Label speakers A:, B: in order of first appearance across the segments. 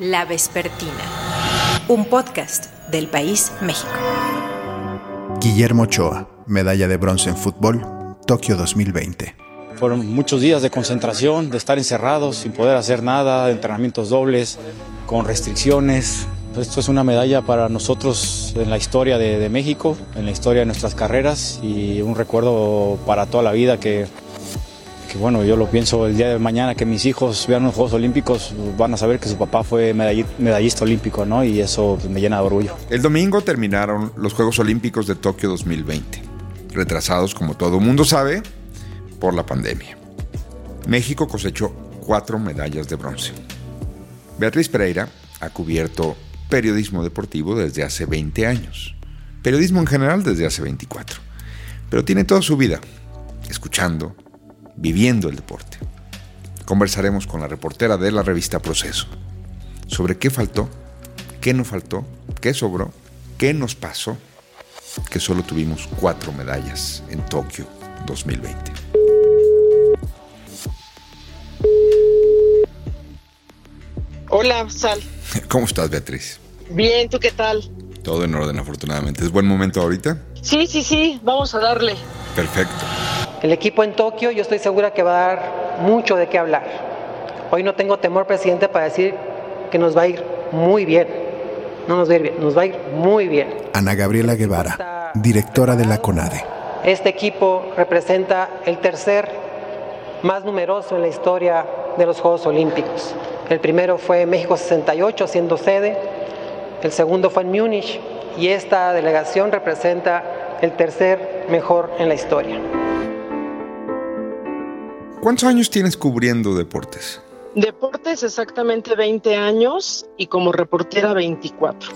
A: La Vespertina, un podcast del país México.
B: Guillermo Ochoa, medalla de bronce en fútbol, Tokio 2020.
C: Fueron muchos días de concentración, de estar encerrados sin poder hacer nada, de entrenamientos dobles, con restricciones. Esto es una medalla para nosotros en la historia de, de México, en la historia de nuestras carreras y un recuerdo para toda la vida que que bueno, yo lo pienso el día de mañana que mis hijos vean los Juegos Olímpicos, van a saber que su papá fue medallista olímpico, ¿no? Y eso pues, me llena de orgullo.
D: El domingo terminaron los Juegos Olímpicos de Tokio 2020, retrasados como todo mundo sabe por la pandemia. México cosechó cuatro medallas de bronce. Beatriz Pereira ha cubierto periodismo deportivo desde hace 20 años, periodismo en general desde hace 24, pero tiene toda su vida escuchando, viviendo el deporte. Conversaremos con la reportera de la revista Proceso sobre qué faltó, qué no faltó, qué sobró, qué nos pasó, que solo tuvimos cuatro medallas en Tokio 2020.
E: Hola, Sal.
D: ¿Cómo estás, Beatriz?
E: Bien, ¿tú qué tal?
D: Todo en orden, afortunadamente. ¿Es buen momento ahorita?
E: Sí, sí, sí, vamos a darle.
D: Perfecto.
F: El equipo en Tokio yo estoy segura que va a dar mucho de qué hablar. Hoy no tengo temor, presidente, para decir que nos va a ir muy bien. No nos va a ir bien, nos va a ir muy bien.
B: Ana Gabriela Guevara, directora de la CONADE.
F: Este equipo representa el tercer más numeroso en la historia de los Juegos Olímpicos. El primero fue México 68 siendo sede, el segundo fue en Múnich y esta delegación representa el tercer mejor en la historia.
D: ¿Cuántos años tienes cubriendo deportes?
E: Deportes exactamente 20 años y como reportera 24.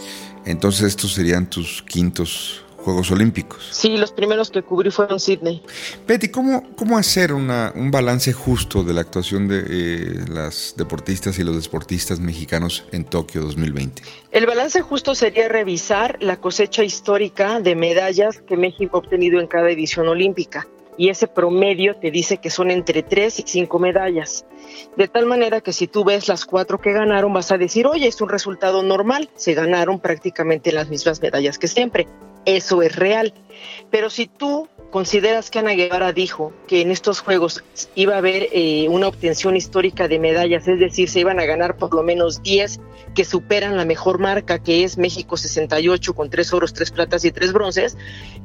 D: Entonces estos serían tus quintos Juegos Olímpicos.
E: Sí, los primeros que cubrí fueron Sydney.
D: Betty, ¿cómo, cómo hacer una, un balance justo de la actuación de eh, las deportistas y los deportistas mexicanos en Tokio 2020?
E: El balance justo sería revisar la cosecha histórica de medallas que México ha obtenido en cada edición olímpica y ese promedio te dice que son entre 3 y 5 medallas. De tal manera que si tú ves las cuatro que ganaron, vas a decir, oye, es un resultado normal, se ganaron prácticamente las mismas medallas que siempre. Eso es real. Pero si tú consideras que Ana Guevara dijo que en estos Juegos iba a haber eh, una obtención histórica de medallas, es decir, se iban a ganar por lo menos 10 que superan la mejor marca que es México 68 con 3 oros, 3 platas y 3 bronces,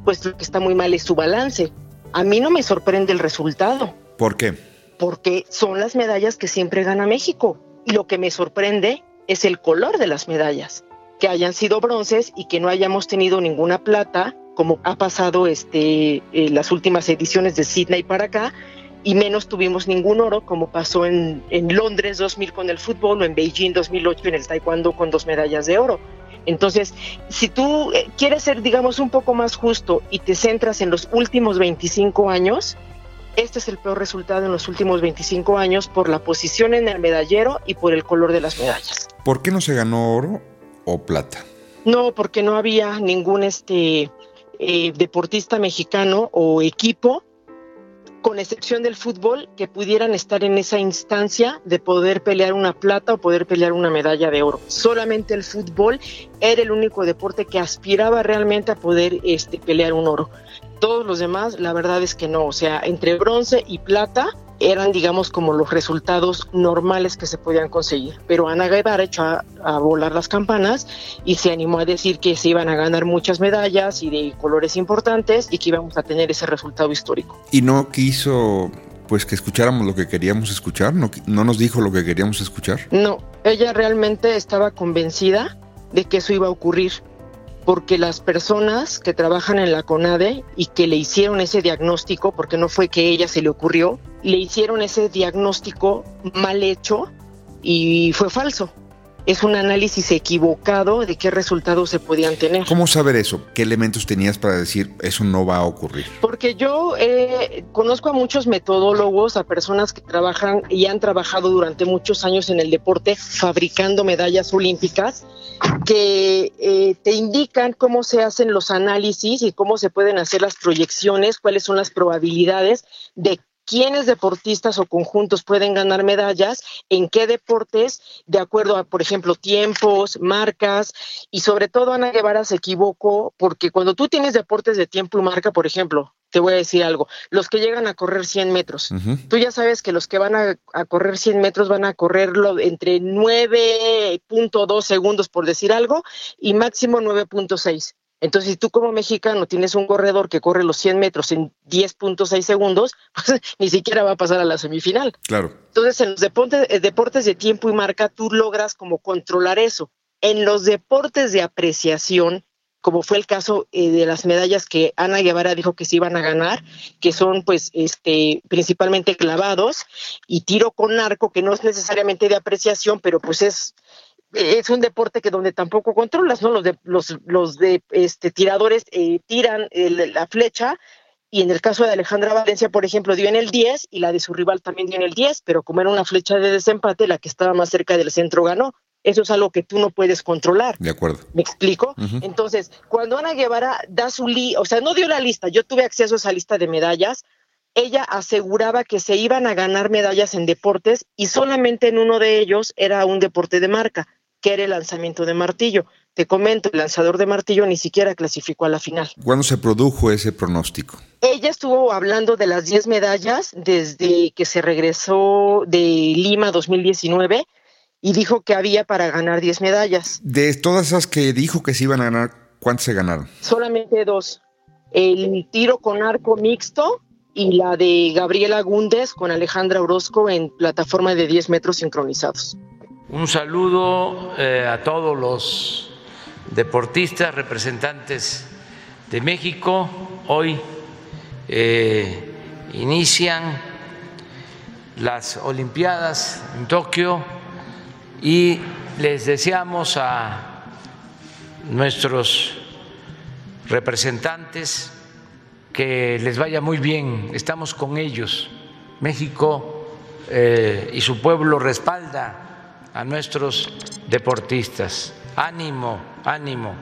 E: pues lo que está muy mal es su balance a mí no me sorprende el resultado.
D: ¿Por qué?
E: Porque son las medallas que siempre gana México. Y lo que me sorprende es el color de las medallas, que hayan sido bronces y que no hayamos tenido ninguna plata, como ha pasado este, en las últimas ediciones de Sydney para acá, y menos tuvimos ningún oro, como pasó en, en Londres 2000 con el fútbol o en Beijing 2008 en el taekwondo con dos medallas de oro. Entonces, si tú eh, quieres ser, digamos, un poco más justo y te centras en los últimos 25 años, este es el peor resultado en los últimos 25 años por la posición en el medallero y por el color de las medallas.
D: ¿Por qué no se ganó oro o plata?
E: No, porque no había ningún este eh, deportista mexicano o equipo con excepción del fútbol, que pudieran estar en esa instancia de poder pelear una plata o poder pelear una medalla de oro. Solamente el fútbol era el único deporte que aspiraba realmente a poder este, pelear un oro. Todos los demás, la verdad es que no, o sea, entre bronce y plata, eran, digamos, como los resultados normales que se podían conseguir. Pero Ana Guevara echó a, volar las campanas y se animó a decir que se iban a ganar muchas medallas y de colores importantes y que íbamos a tener ese resultado histórico.
D: Y no quiso pues que escucháramos lo que queríamos escuchar, no, no nos dijo lo que queríamos escuchar.
E: No, ella realmente estaba convencida de que eso iba a ocurrir porque las personas que trabajan en la CONADE y que le hicieron ese diagnóstico, porque no fue que ella se le ocurrió, le hicieron ese diagnóstico mal hecho y fue falso es un análisis equivocado de qué resultados se podían tener.
D: ¿Cómo saber eso? ¿Qué elementos tenías para decir eso no va a ocurrir?
E: Porque yo eh, conozco a muchos metodólogos, a personas que trabajan y han trabajado durante muchos años en el deporte fabricando medallas olímpicas, que eh, te indican cómo se hacen los análisis y cómo se pueden hacer las proyecciones, cuáles son las probabilidades de quiénes deportistas o conjuntos pueden ganar medallas, en qué deportes, de acuerdo a, por ejemplo, tiempos, marcas, y sobre todo Ana Guevara se equivocó porque cuando tú tienes deportes de tiempo y marca, por ejemplo, te voy a decir algo, los que llegan a correr 100 metros, tú ya sabes que los que van a, a correr 100 metros van a correrlo entre 9.2 segundos, por decir algo, y máximo 9.6. Entonces, si tú como mexicano tienes un corredor que corre los 100 metros en 10.6 segundos, pues ni siquiera va a pasar a la semifinal.
D: Claro.
E: Entonces, en los deportes, eh, deportes de tiempo y marca, tú logras como controlar eso. En los deportes de apreciación, como fue el caso eh, de las medallas que Ana Guevara dijo que se iban a ganar, que son pues este principalmente clavados y tiro con arco, que no es necesariamente de apreciación, pero pues es es un deporte que donde tampoco controlas, ¿no? Los de, los, los de este, tiradores eh, tiran la flecha y en el caso de Alejandra Valencia, por ejemplo, dio en el 10 y la de su rival también dio en el 10, pero como era una flecha de desempate, la que estaba más cerca del centro ganó. Eso es algo que tú no puedes controlar.
D: De acuerdo.
E: ¿Me explico? Entonces, cuando Ana Guevara da su li, o sea, no dio la lista, yo tuve acceso a esa lista de medallas, ella aseguraba que se iban a ganar medallas en deportes y solamente en uno de ellos era un deporte de marca que era el lanzamiento de martillo. Te comento, el lanzador de martillo ni siquiera clasificó a la final.
D: ¿Cuándo se produjo ese pronóstico?
E: Ella estuvo hablando de las 10 medallas desde que se regresó de Lima 2019 y dijo que había para ganar 10 medallas.
D: De todas esas que dijo que se iban a ganar, ¿cuántas se ganaron?
E: Solamente dos. El tiro con arco mixto y la de Gabriela Gúndez con Alejandra Orozco en plataforma de 10 metros sincronizados.
G: Un saludo eh, a todos los deportistas, representantes de México. Hoy eh, inician las Olimpiadas en Tokio y les deseamos a nuestros representantes que les vaya muy bien. Estamos con ellos. México eh, y su pueblo respalda a nuestros deportistas. Ánimo, ánimo,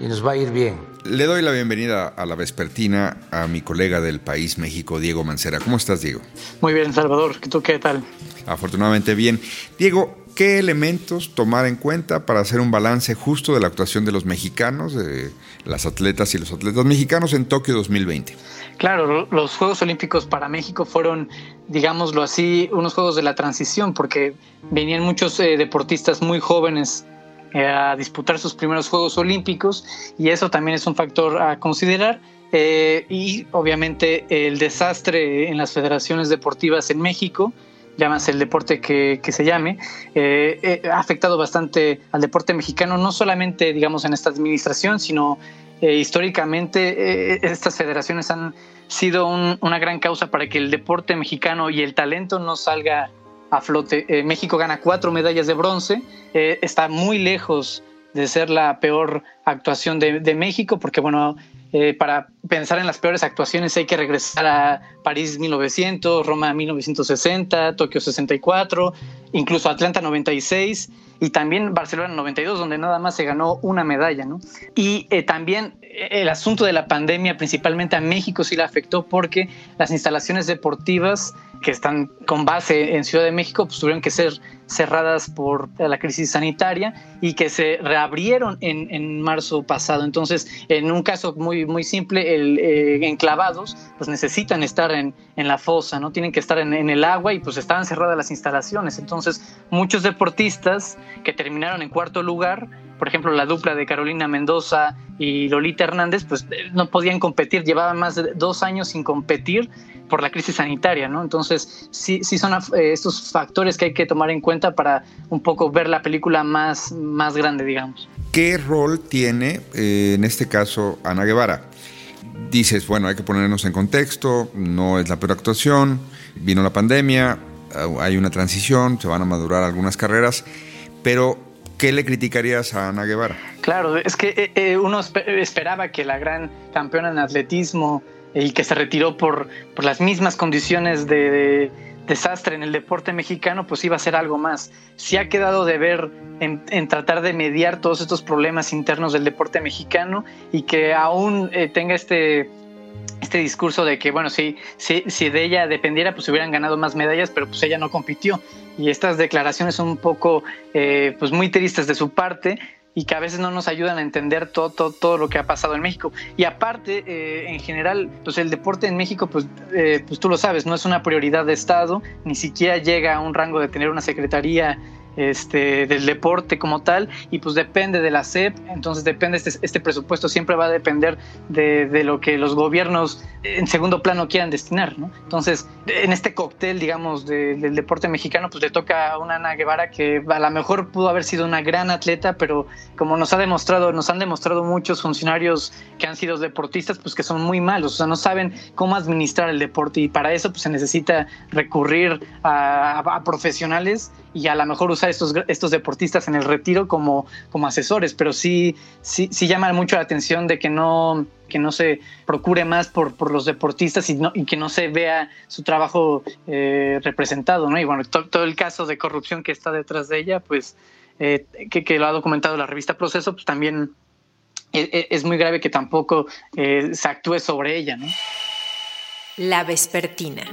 G: y nos va a ir bien.
D: Le doy la bienvenida a la vespertina a mi colega del país México, Diego Mancera. ¿Cómo estás, Diego?
H: Muy bien, Salvador. ¿Tú qué tal?
D: Afortunadamente bien. Diego, ¿qué elementos tomar en cuenta para hacer un balance justo de la actuación de los mexicanos, de las atletas y los atletas mexicanos en Tokio 2020?
H: Claro, los Juegos Olímpicos para México fueron, digámoslo así, unos Juegos de la transición, porque venían muchos eh, deportistas muy jóvenes eh, a disputar sus primeros Juegos Olímpicos y eso también es un factor a considerar. Eh, y obviamente el desastre en las federaciones deportivas en México, llámase el deporte que, que se llame, ha afectado bastante al deporte mexicano, no solamente digamos en esta administración, sino eh, históricamente eh, estas federaciones han sido una gran causa para que el deporte mexicano y el talento no salga a flote. Eh, México gana cuatro medallas de bronce, está muy lejos de ser la peor actuación de, de México, porque bueno, eh, para pensar en las peores actuaciones hay que regresar a París 1900, Roma 1960, Tokio 64, incluso Atlanta 96 y también Barcelona 92, donde nada más se ganó una medalla. ¿no? Y eh, también el asunto de la pandemia, principalmente a México, sí la afectó porque las instalaciones deportivas que están con base en Ciudad de México pues, tuvieron que ser cerradas por la crisis sanitaria y que se reabrieron en, en marzo pasado. Entonces, en un caso muy, muy simple, el, eh, enclavados pues necesitan estar en, en, la fosa, ¿no? Tienen que estar en, en, el agua y pues estaban cerradas las instalaciones. Entonces, muchos deportistas que terminaron en cuarto lugar, por ejemplo, la dupla de Carolina Mendoza y Lolita Hernández, pues no podían competir, llevaban más de dos años sin competir por la crisis sanitaria, ¿no? Entonces, sí, sí son eh, estos factores que hay que tomar en cuenta para un poco ver la película más, más grande, digamos.
D: ¿Qué rol tiene, eh, en este caso, Ana Guevara? Dices, bueno, hay que ponernos en contexto, no es la peor actuación, vino la pandemia, hay una transición, se van a madurar algunas carreras, pero ¿qué le criticarías a Ana Guevara?
H: Claro, es que eh, uno esperaba que la gran campeona en atletismo, y que se retiró por, por las mismas condiciones de, desastre en el deporte mexicano, pues iba a ser algo más. Si ha quedado de ver en, tratar de mediar todos estos problemas internos del deporte mexicano y que aún eh, tenga este este discurso de que, bueno, si, si, si de ella dependiera, pues hubieran ganado más medallas, pero pues ella no compitió. Y estas declaraciones son un poco, eh, pues muy tristes de su parte y que a veces no nos ayudan a entender todo, todo, todo lo que ha pasado en México. Y aparte, eh, en general, pues el deporte en México, pues, eh, pues tú lo sabes, no es una prioridad de Estado, ni siquiera llega a un rango de tener una secretaría este, del deporte como tal y pues depende de la SEP, entonces depende, este, este presupuesto siempre va a depender de, de, lo que los gobiernos en segundo plano quieran destinar, ¿no? Entonces, en este cóctel, digamos, de, del deporte mexicano, pues le toca a una Ana Guevara que a lo mejor pudo haber sido una gran atleta, pero como nos ha demostrado, nos han demostrado muchos funcionarios que han sido deportistas, pues que son muy malos, o sea, no saben cómo administrar el deporte y para eso pues se necesita recurrir a, a, a profesionales y a lo mejor usar estos, estos deportistas en el retiro como, como asesores, pero sí, sí, sí llama mucho la atención de que no, que no se procure más por, por los deportistas y, que no se vea su trabajo eh, representado. Y bueno, to, todo el caso de corrupción que está detrás de ella, pues, eh, que, lo ha documentado la revista Proceso, pues también es, es muy grave que tampoco eh, se actúe sobre ella.
A: La Vespertina.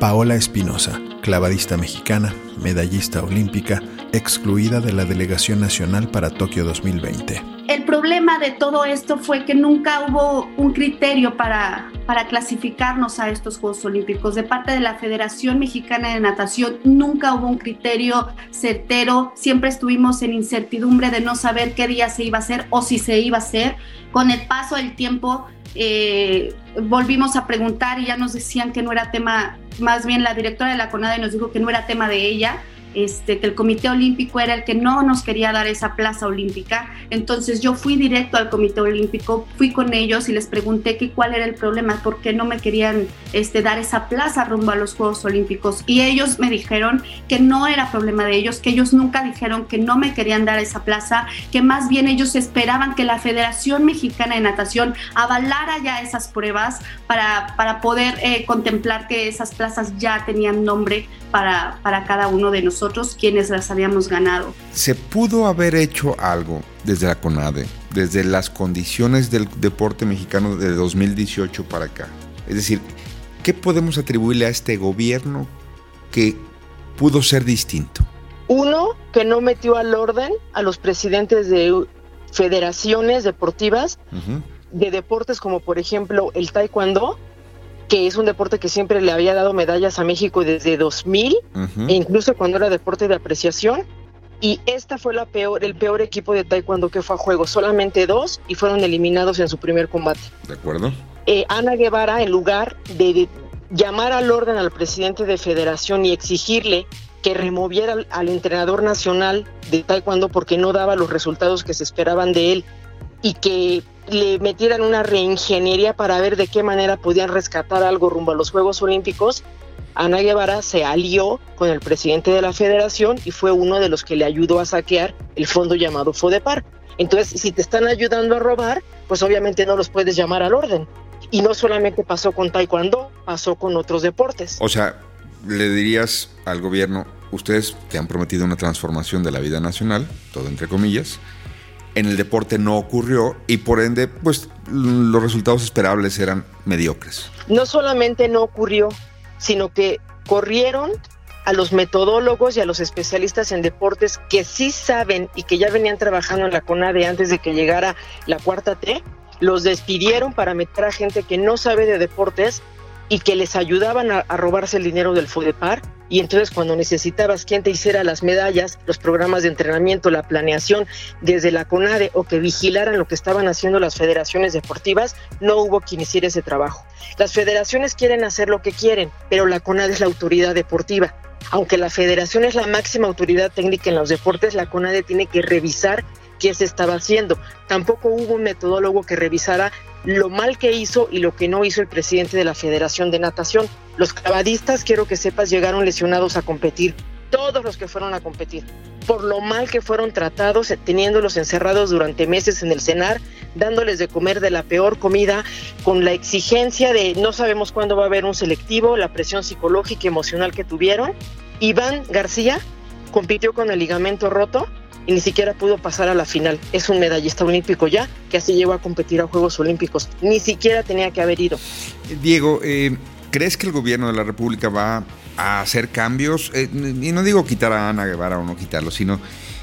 B: Paola Espinosa, clavadista mexicana, medallista olímpica, excluida de la Delegación Nacional para Tokio 2020.
I: El problema de todo esto fue que nunca hubo un criterio para, para clasificarnos a estos Juegos Olímpicos. De parte de la Federación Mexicana de Natación nunca hubo un criterio certero. Siempre estuvimos en incertidumbre de no saber qué día se iba a hacer o si se iba a hacer. Con el paso del tiempo eh, volvimos a preguntar y ya nos decían que no era tema, más bien la directora de la CONADE nos dijo que no era tema de ella, este, que el Comité Olímpico era el que no nos quería dar esa plaza olímpica. Entonces yo fui directo al Comité Olímpico, fui con ellos y les pregunté que cuál era el problema, por qué no me querían este, dar esa plaza rumbo a los Juegos Olímpicos. Y ellos me dijeron que no era problema de ellos, que ellos nunca dijeron que no me querían dar esa plaza, que más bien ellos esperaban que la Federación Mexicana de Natación avalara ya esas pruebas para, para poder eh, contemplar que esas plazas ya tenían nombre para, para cada uno de nosotros quienes las habíamos ganado.
D: ¿Se pudo haber hecho algo desde la CONADE, desde las condiciones del deporte mexicano de 2018 para acá? Es decir, ¿qué podemos atribuirle a este gobierno que pudo ser distinto?
E: Uno, que no metió al orden a los presidentes de federaciones deportivas uh -huh. de deportes como por ejemplo el taekwondo, que es un deporte que siempre le había dado medallas a México desde 2000, uh -huh. e incluso cuando era deporte de apreciación. Y esta fue la peor, el peor equipo de taekwondo que fue a juego, solamente dos y fueron eliminados en su primer combate.
D: De acuerdo.
E: Eh, Ana Guevara, en lugar de, llamar al orden al presidente de federación y exigirle que removiera al, al entrenador nacional de taekwondo porque no daba los resultados que se esperaban de él y que le metieran una reingeniería para ver de qué manera podían rescatar algo rumbo a los Juegos Olímpicos, Ana Guevara se alió con el presidente de la federación y fue uno de los que le ayudó a saquear el fondo llamado FODEPAR. Entonces, si te están ayudando a robar, pues obviamente no los puedes llamar al orden. Y no solamente pasó con Taekwondo, pasó con otros deportes.
D: O sea, le dirías al gobierno, ustedes que han prometido una transformación de la vida nacional, todo entre comillas, en el deporte no ocurrió y por ende, pues los resultados esperables eran mediocres.
E: No solamente no ocurrió, sino que corrieron a los metodólogos y a los especialistas en deportes que sí saben y que ya venían trabajando en la CONADE antes de que llegara la cuarta T, los despidieron para meter a gente que no sabe de deportes y que les ayudaban a, robarse el dinero del FODEPAR y entonces cuando necesitabas quien te hiciera las medallas, los programas de entrenamiento, la planeación desde la CONADE o que vigilaran lo que estaban haciendo las federaciones deportivas, no hubo quien hiciera ese trabajo. Las federaciones quieren hacer lo que quieren, pero la CONADE es la autoridad deportiva. Aunque la federación es la máxima autoridad técnica en los deportes, la CONADE tiene que revisar qué se estaba haciendo. Tampoco hubo un metodólogo que revisara lo mal que hizo y lo que no hizo el presidente de la Federación de Natación. Los clavadistas, quiero que sepas, llegaron lesionados a competir. Todos los que fueron a competir. Por lo mal que fueron tratados, teniéndolos encerrados durante meses en el cenar, dándoles de comer de la peor comida, con la exigencia de no sabemos cuándo va a haber un selectivo, la presión psicológica y emocional que tuvieron. Iván García compitió con el ligamento roto y ni siquiera pudo pasar a la final. Es un medallista olímpico ya que así llegó a competir a Juegos Olímpicos. Ni siquiera tenía que haber ido.
D: Diego, eh, ¿crees que el gobierno de la República va a hacer cambios? Eh, y no digo quitar a Ana Guevara o no quitarlo, sino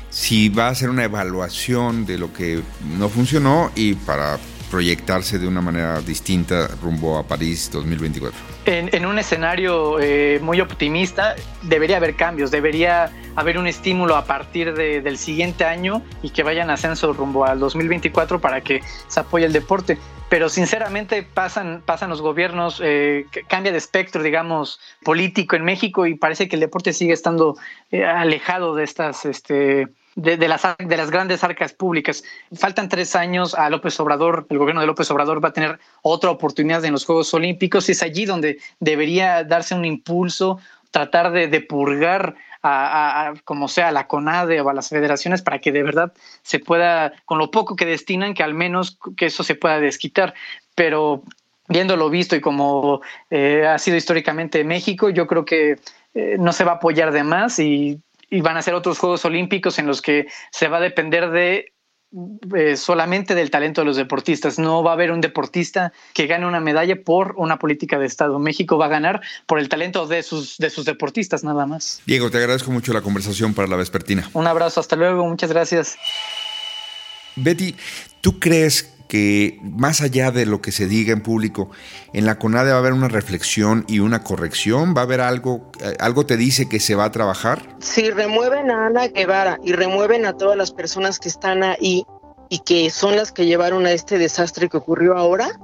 D: si va a hacer una evaluación de lo que no funcionó y para proyectarse de una manera distinta rumbo a París 2024?
H: En, un escenario eh, muy optimista, debería haber cambios, debería haber un estímulo a partir del siguiente año y que vayan ascenso rumbo al 2024 para que se apoye el deporte. Pero sinceramente pasan, pasan los gobiernos, eh, cambia de espectro, digamos, político en México y parece que el deporte sigue estando eh, alejado de estas... Este, de, las, de las grandes arcas públicas. Faltan tres años a López Obrador, el gobierno de López Obrador va a tener otra oportunidad en los Juegos Olímpicos y es allí donde debería darse un impulso, tratar de, purgar a, como sea a la CONADE o a las federaciones para que de verdad se pueda, con lo poco que destinan, que al menos que eso se pueda desquitar. Pero viendo lo visto y como eh, ha sido históricamente México, yo creo que eh, no se va a apoyar de más y y van a ser otros Juegos Olímpicos en los que se va a depender de eh, solamente del talento de los deportistas. No va a haber un deportista que gane una medalla por una política de Estado. México va a ganar por el talento de sus, de sus deportistas nada más.
D: Diego, te agradezco mucho la conversación para la vespertina.
H: Un abrazo, hasta luego, muchas gracias.
D: Betty, ¿tú crees que más allá de lo que se diga en público, en la CONADE va a haber una reflexión y una corrección? ¿Va a haber algo, eh, algo te dice que se va a trabajar?
E: Si remueven a Ana Guevara y remueven a todas las personas que están ahí y que son las que llevaron a este desastre que ocurrió ahora,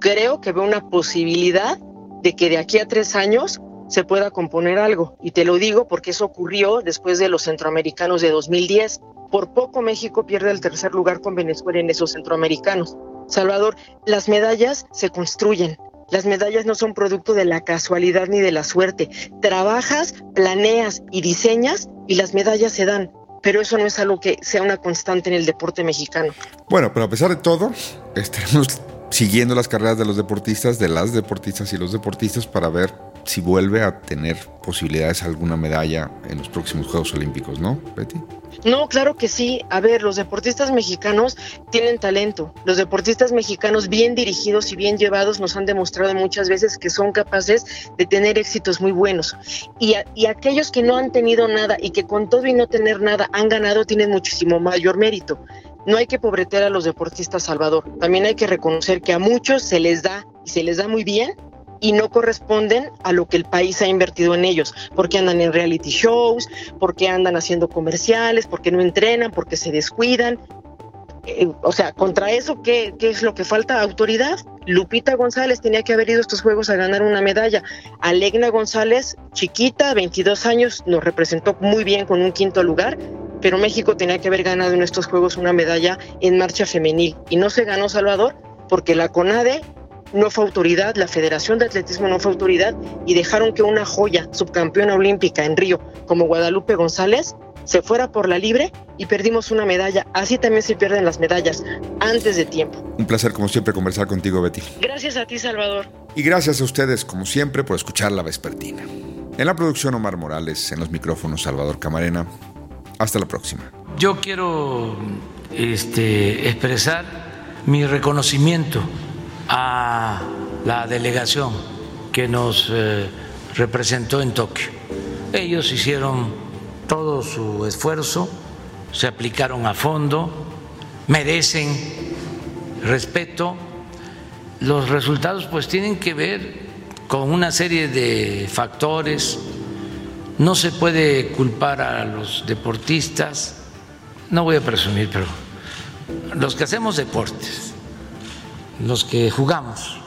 E: creo que veo una posibilidad de que de aquí a tres años se pueda componer algo. Y te lo digo porque eso ocurrió después de los centroamericanos de 2010. Por poco México pierde el tercer lugar con Venezuela en esos centroamericanos. Salvador, las medallas se construyen. Las medallas no son producto de la casualidad ni de la suerte. Trabajas, planeas y diseñas y las medallas se dan. Pero eso no es algo que sea una constante en el deporte mexicano.
D: Bueno, pero a pesar de todo, estaremos siguiendo las carreras de los deportistas, de las deportistas y los deportistas para ver si vuelve a tener posibilidades alguna medalla en los próximos Juegos Olímpicos, ¿no, Betty?
E: No, claro que sí. A ver, los deportistas mexicanos tienen talento. Los deportistas mexicanos bien dirigidos y bien llevados nos han demostrado muchas veces que son capaces de tener éxitos muy buenos. Y, aquellos que no han tenido nada y que con todo y no tener nada han ganado tienen muchísimo mayor mérito. No hay que pobretear a los deportistas, Salvador. También hay que reconocer que a muchos se les da y se les da muy bien y no corresponden a lo que el país ha invertido en ellos, porque andan en reality shows, porque andan haciendo comerciales, porque no entrenan, porque se descuidan. Eh, o sea, contra eso, ¿qué, ¿qué, es lo que falta? Autoridad. Lupita González tenía que haber ido a estos Juegos a ganar una medalla. Alegna González, chiquita, 22 años, nos representó muy bien con un quinto lugar, pero México tenía que haber ganado en estos Juegos una medalla en marcha femenil. Y no se ganó Salvador porque la CONADE no fue autoridad, la Federación de Atletismo no fue autoridad y dejaron que una joya subcampeona olímpica en Río como Guadalupe González se fuera por la libre y perdimos una medalla. Así también se pierden las medallas antes de tiempo.
D: Un placer como siempre conversar contigo, Betty.
E: Gracias a ti, Salvador.
D: Y gracias a ustedes como siempre por escuchar La Vespertina. En la producción Omar Morales, en los micrófonos Salvador Camarena. Hasta la próxima.
G: Yo quiero este, expresar mi reconocimiento a la delegación que nos eh, representó en Tokio. Ellos hicieron todo su esfuerzo, se aplicaron a fondo, merecen respeto. Los resultados pues tienen que ver con una serie de factores. No se puede culpar a los deportistas, no voy a presumir, pero los que hacemos deportes, los que jugamos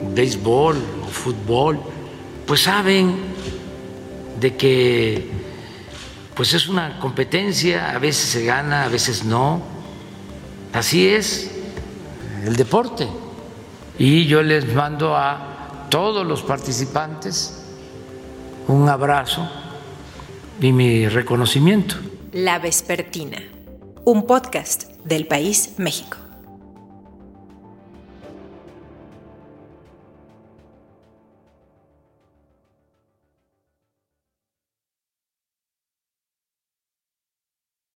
G: béisbol o fútbol, pues saben de que pues es una competencia, a veces se gana, a veces no. Así es el deporte. Y yo les mando a todos los participantes un abrazo y mi reconocimiento.
A: La Vespertina, un podcast del País México.